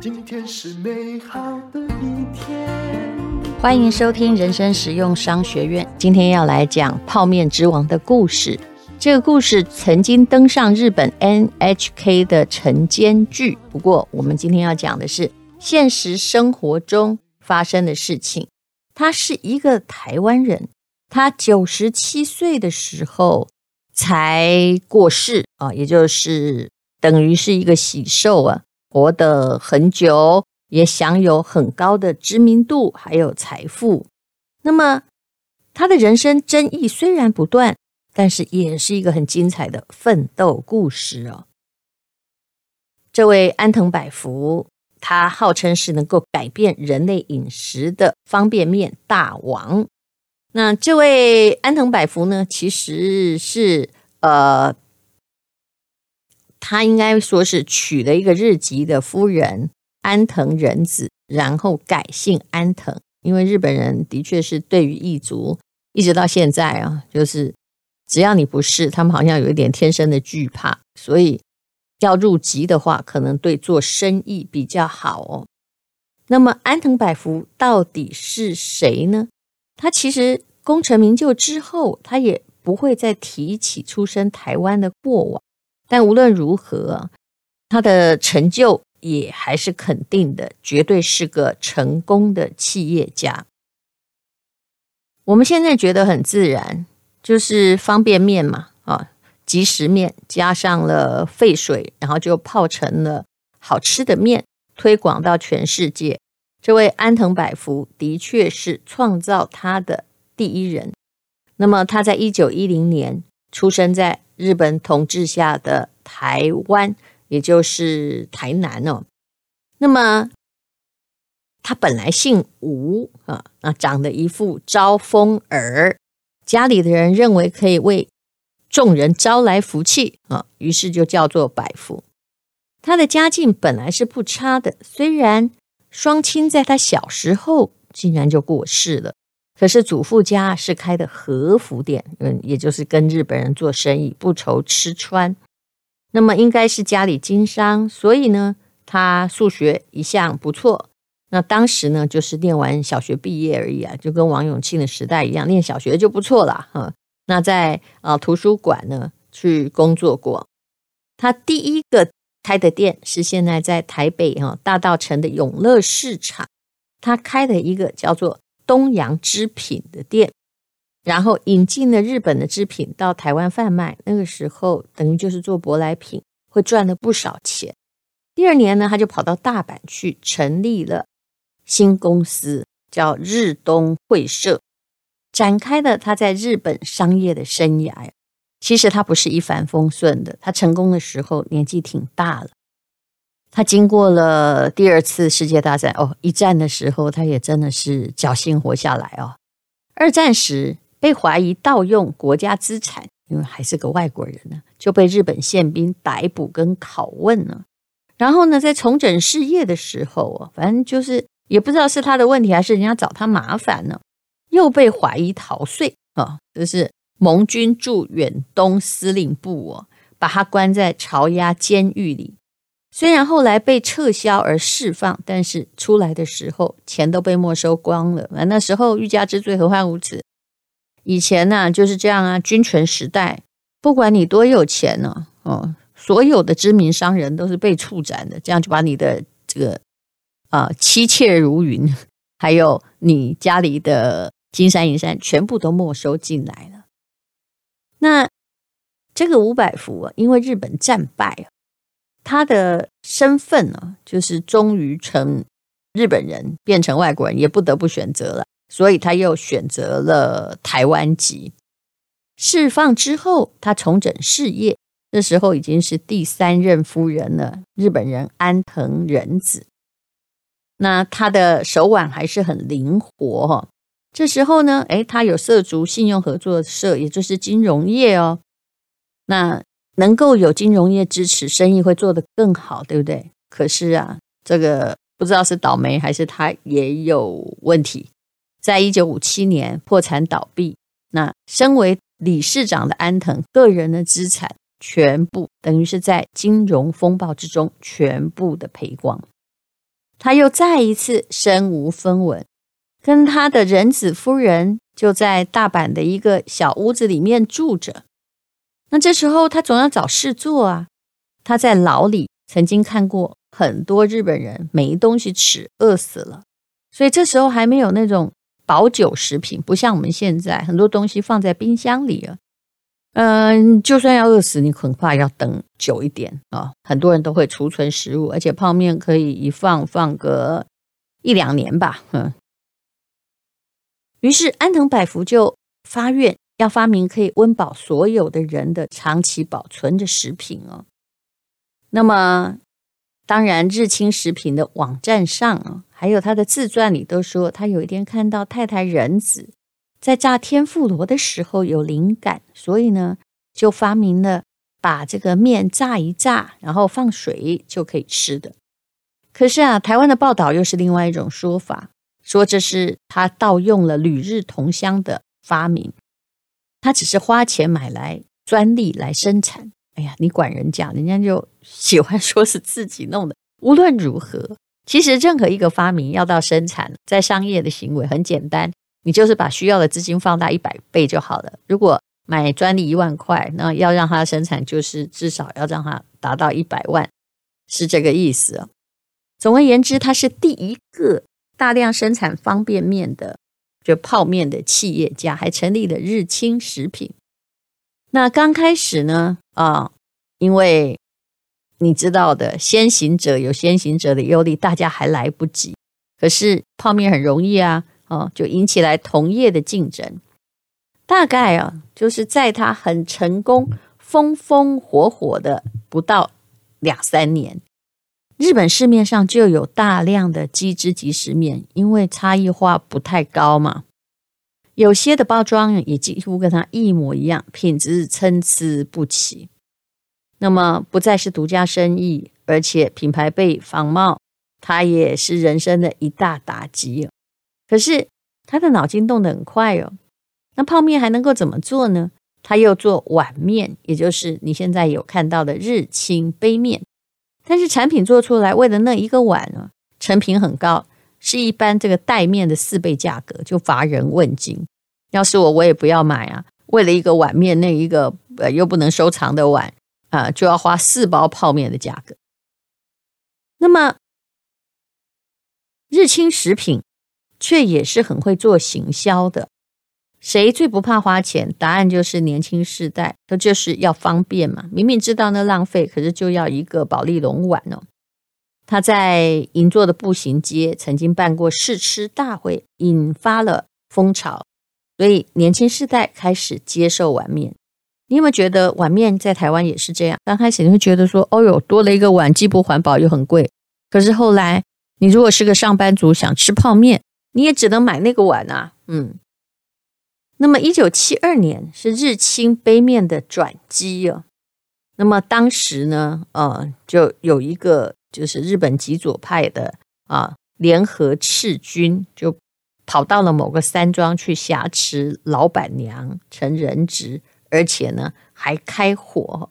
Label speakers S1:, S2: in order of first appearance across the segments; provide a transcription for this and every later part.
S1: 今天是美好的一天。
S2: 欢迎收听人生实用商学院。今天要来讲泡面之王的故事。这个故事曾经登上日本 NHK 的晨间剧。不过，我们今天要讲的是现实生活中发生的事情。他是一个台湾人，他九十七岁的时候才过世啊，也就是等于是一个喜寿啊。活得很久，也享有很高的知名度，还有财富。那么，他的人生争议虽然不断，但是也是一个很精彩的奋斗故事哦。这位安藤百福，他号称是能够改变人类饮食的方便面大王。那这位安藤百福呢，其实是呃。他应该说是娶了一个日籍的夫人安藤仁子，然后改姓安藤。因为日本人的确是对于异族一直到现在啊，就是只要你不是，他们好像有一点天生的惧怕，所以要入籍的话，可能对做生意比较好哦。那么安藤百福到底是谁呢？他其实功成名就之后，他也不会再提起出生台湾的过往。但无论如何，他的成就也还是肯定的，绝对是个成功的企业家。我们现在觉得很自然，就是方便面嘛，啊，即食面加上了沸水，然后就泡成了好吃的面，推广到全世界。这位安藤百福的确是创造他的第一人。那么他在一九一零年出生在。日本统治下的台湾，也就是台南哦。那么他本来姓吴啊，啊，长得一副招风耳，家里的人认为可以为众人招来福气啊，于是就叫做百福。他的家境本来是不差的，虽然双亲在他小时候竟然就过世了。可是祖父家是开的和服店，嗯，也就是跟日本人做生意，不愁吃穿。那么应该是家里经商，所以呢，他数学一向不错。那当时呢，就是念完小学毕业而已啊，就跟王永庆的时代一样，念小学就不错了哈。那在啊图书馆呢去工作过。他第一个开的店是现在在台北哈大道城的永乐市场，他开的一个叫做。东洋织品的店，然后引进了日本的织品到台湾贩卖。那个时候等于就是做舶来品，会赚了不少钱。第二年呢，他就跑到大阪去成立了新公司，叫日东会社，展开了他在日本商业的生涯。其实他不是一帆风顺的，他成功的时候年纪挺大了。他经过了第二次世界大战哦，一战的时候他也真的是侥幸活下来哦。二战时被怀疑盗用国家资产，因为还是个外国人呢，就被日本宪兵逮捕跟拷问了。然后呢，在重整事业的时候哦，反正就是也不知道是他的问题还是人家找他麻烦呢，又被怀疑逃税啊，就是盟军驻远东司令部哦，把他关在潮押监狱里。虽然后来被撤销而释放，但是出来的时候钱都被没收光了。那时候欲加之罪，何患无辞？以前呢、就是这样啊，君权时代，不管你多有钱呢、啊，哦，所有的知名商人都是被处斩的，这样就把你的这个啊妻妾如云，还有你家里的金山银山，全部都没收进来了。那这个吴百福啊，因为日本战败。他的身份呢，就是终于从日本人变成外国人，也不得不选择了，所以他又选择了台湾籍。释放之后，他重整事业，这时候已经是第三任夫人了，日本人安藤仁子。那他的手腕还是很灵活哈。这时候呢，诶，他有涉足信用合作社，也就是金融业哦。那能够有金融业支持，生意会做得更好，对不对？可是啊，这个不知道是倒霉还是他也有问题。在一九五七年破产倒闭，那身为理事长的安藤个人的资产全部等于是在金融风暴之中全部的赔光。他又再一次身无分文，跟他的人子夫人就在大阪的一个小屋子里面住着。那这时候他总要找事做啊。他在牢里曾经看过很多日本人没东西吃，饿死了，所以这时候还没有那种保久食品，不像我们现在很多东西放在冰箱里啊。嗯，就算要饿死，你恐怕要等久一点啊。很多人都会储存食物，而且泡面可以一放放个一两年吧。嗯，于是安藤百福就发愿要发明可以温饱所有的人的长期保存的食品哦。那么，当然日清食品的网站上啊，还有他的自传里都说，他有一天看到太太人子。在炸天妇罗的时候有灵感，所以呢，就发明了把这个面炸一炸，然后放水就可以吃的。可是啊，台湾的报道又是另外一种说法，说这是他盗用了旅日同乡的发明，他只是花钱买来专利来生产。哎呀，你管人家，人家就喜欢说是自己弄的。无论如何，其实任何一个发明要到生产，在商业的行为很简单。你就是把需要的资金放大一百倍就好了。如果买专利一万块，那要让它生产，就是至少要让它达到一百万，是这个意思。总而言之，它是第一个大量生产方便面的，就泡面的企业家，还成立了日清食品。那刚开始呢，啊，因为你知道的，先行者有先行者的优利，大家还来不及。可是泡面很容易啊。哦，就引起来同业的竞争。大概啊，就是在他很成功、风风火火的不到两三年，日本市面上就有大量的鸡汁即食面，因为差异化不太高嘛，有些的包装也几乎跟它一模一样，品质参差不齐。那么不再是独家生意，而且品牌被仿冒，它也是人生的一大打击。可是他的脑筋动得很快哦，那泡面还能够怎么做呢？他又做碗面，也就是你现在有看到的日清杯面。但是产品做出来，为了那一个碗啊，成品很高，是一般这个袋面的四倍价格，就乏人问津。要是我，我也不要买啊！为了一个碗面，那一个呃又不能收藏的碗啊，就要花四包泡面的价格。那么日清食品。却也是很会做行销的。谁最不怕花钱？答案就是年轻世代，他就是要方便嘛。明明知道那浪费，可是就要一个保丽龙碗哦。他在银座的步行街曾经办过试吃大会，引发了风潮，所以年轻世代开始接受碗面。你有没有觉得碗面在台湾也是这样？刚开始你会觉得说，哦哟，多了一个碗，既不环保又很贵。可是后来，你如果是个上班族，想吃泡面。你也只能买那个碗啊，嗯。那么，一九七二年是日清杯面的转机哦。那么当时呢，呃，就有一个就是日本极左派的啊联合赤军，就跑到了某个山庄去挟持老板娘成人质，而且呢还开火。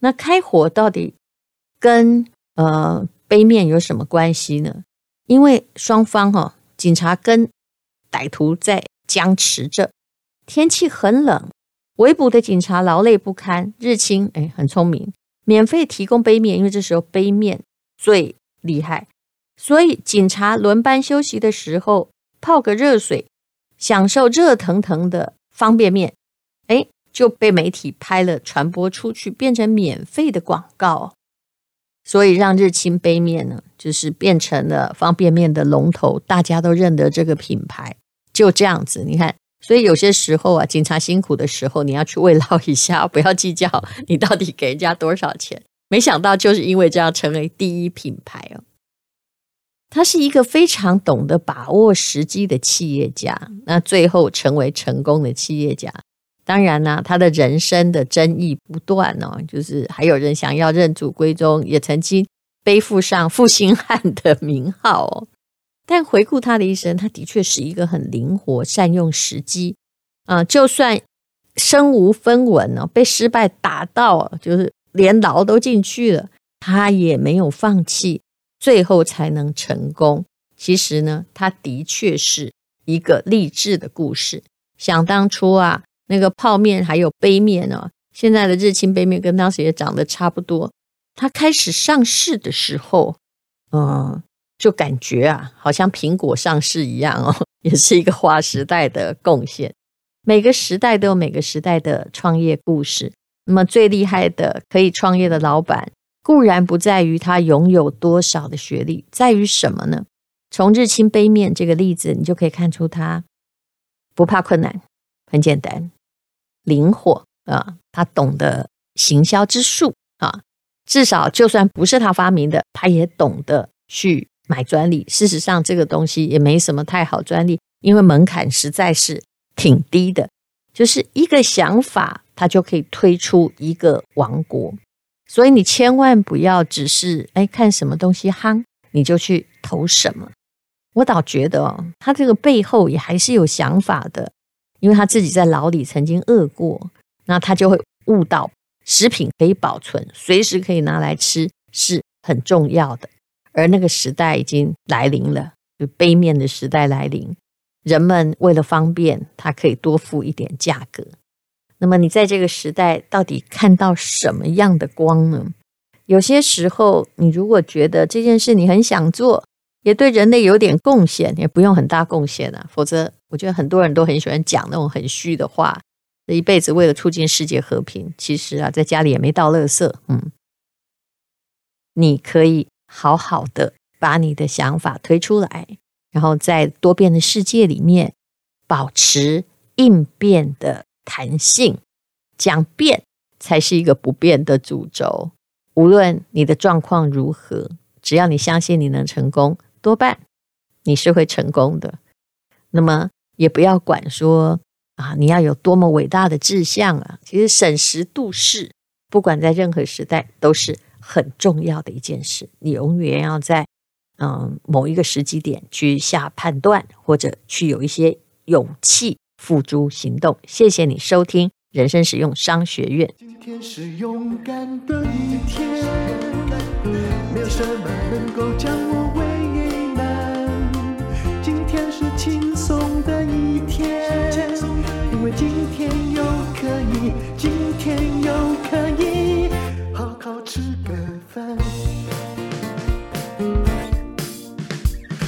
S2: 那开火到底跟呃杯面有什么关系呢？因为双方哈、哦。警察跟歹徒在僵持着，天气很冷，围捕的警察劳累不堪。日清哎，很聪明，免费提供杯面，因为这时候杯面最厉害，所以警察轮班休息的时候泡个热水，享受热腾腾的方便面，哎，就被媒体拍了传播出去，变成免费的广告。所以让日清杯面呢，就是变成了方便面的龙头，大家都认得这个品牌。就这样子，你看，所以有些时候啊，警察辛苦的时候，你要去慰劳一下，不要计较你到底给人家多少钱。没想到就是因为这样成为第一品牌哦。他是一个非常懂得把握时机的企业家，那最后成为成功的企业家。当然呢，他的人生的争议不断哦，就是还有人想要认祖归宗，也曾经背负上负心汉的名号。但回顾他的一生，他的确是一个很灵活、善用时机啊。就算身无分文呢，被失败打到就是连牢都进去了，他也没有放弃，最后才能成功。其实呢，他的确是一个励志的故事。想当初啊，那个泡面还有杯面呢，现在的日清杯面跟当时也长得差不多。他开始上市的时候，嗯，就感觉啊，好像苹果上市一样哦，也是一个划时代的贡献。每个时代都有每个时代的创业故事。那么最厉害的可以创业的老板，固然不在于他拥有多少的学历，在于什么呢？从日清杯面这个例子，你就可以看出他不怕困难，很简单，灵活啊，他懂得行销之术啊，至少就算不是他发明的，他也懂得去买专利。事实上，这个东西也没什么太好专利，因为门槛实在是挺低的，就是一个想法，他就可以推出一个王国。所以你千万不要只是哎看什么东西夯，你就去投什么。我倒觉得哦，他这个背后也还是有想法的，因为他自己在牢里曾经饿过，那他就会悟到食品可以保存，随时可以拿来吃是很重要的。而那个时代已经来临了，就杯面的时代来临，人们为了方便，他可以多付一点价格。那么你在这个时代到底看到什么样的光呢？有些时候，你如果觉得这件事你很想做，也对人类有点贡献，也不用很大贡献啊。否则，我觉得很多人都很喜欢讲那种很虚的话。这一辈子为了促进世界和平，其实啊，在家里也没倒垃圾。嗯，你可以好好的把你的想法推出来，然后在多变的世界里面保持应变的弹性。讲变才是一个不变的主轴。无论你的状况如何，只要你相信你能成功。多半你是会成功的，那么也不要管说啊，你要有多么伟大的志向啊。其实审时度势，不管在任何时代都是很重要的一件事。你永远要在嗯某一个时机点去下判断，或者去有一些勇气付诸行动。谢谢你收听人生使用商学院。
S1: 今天是勇敢的一天，没有什么能够将我为难。今天是轻松的一天，因为今天又可以，今天又可以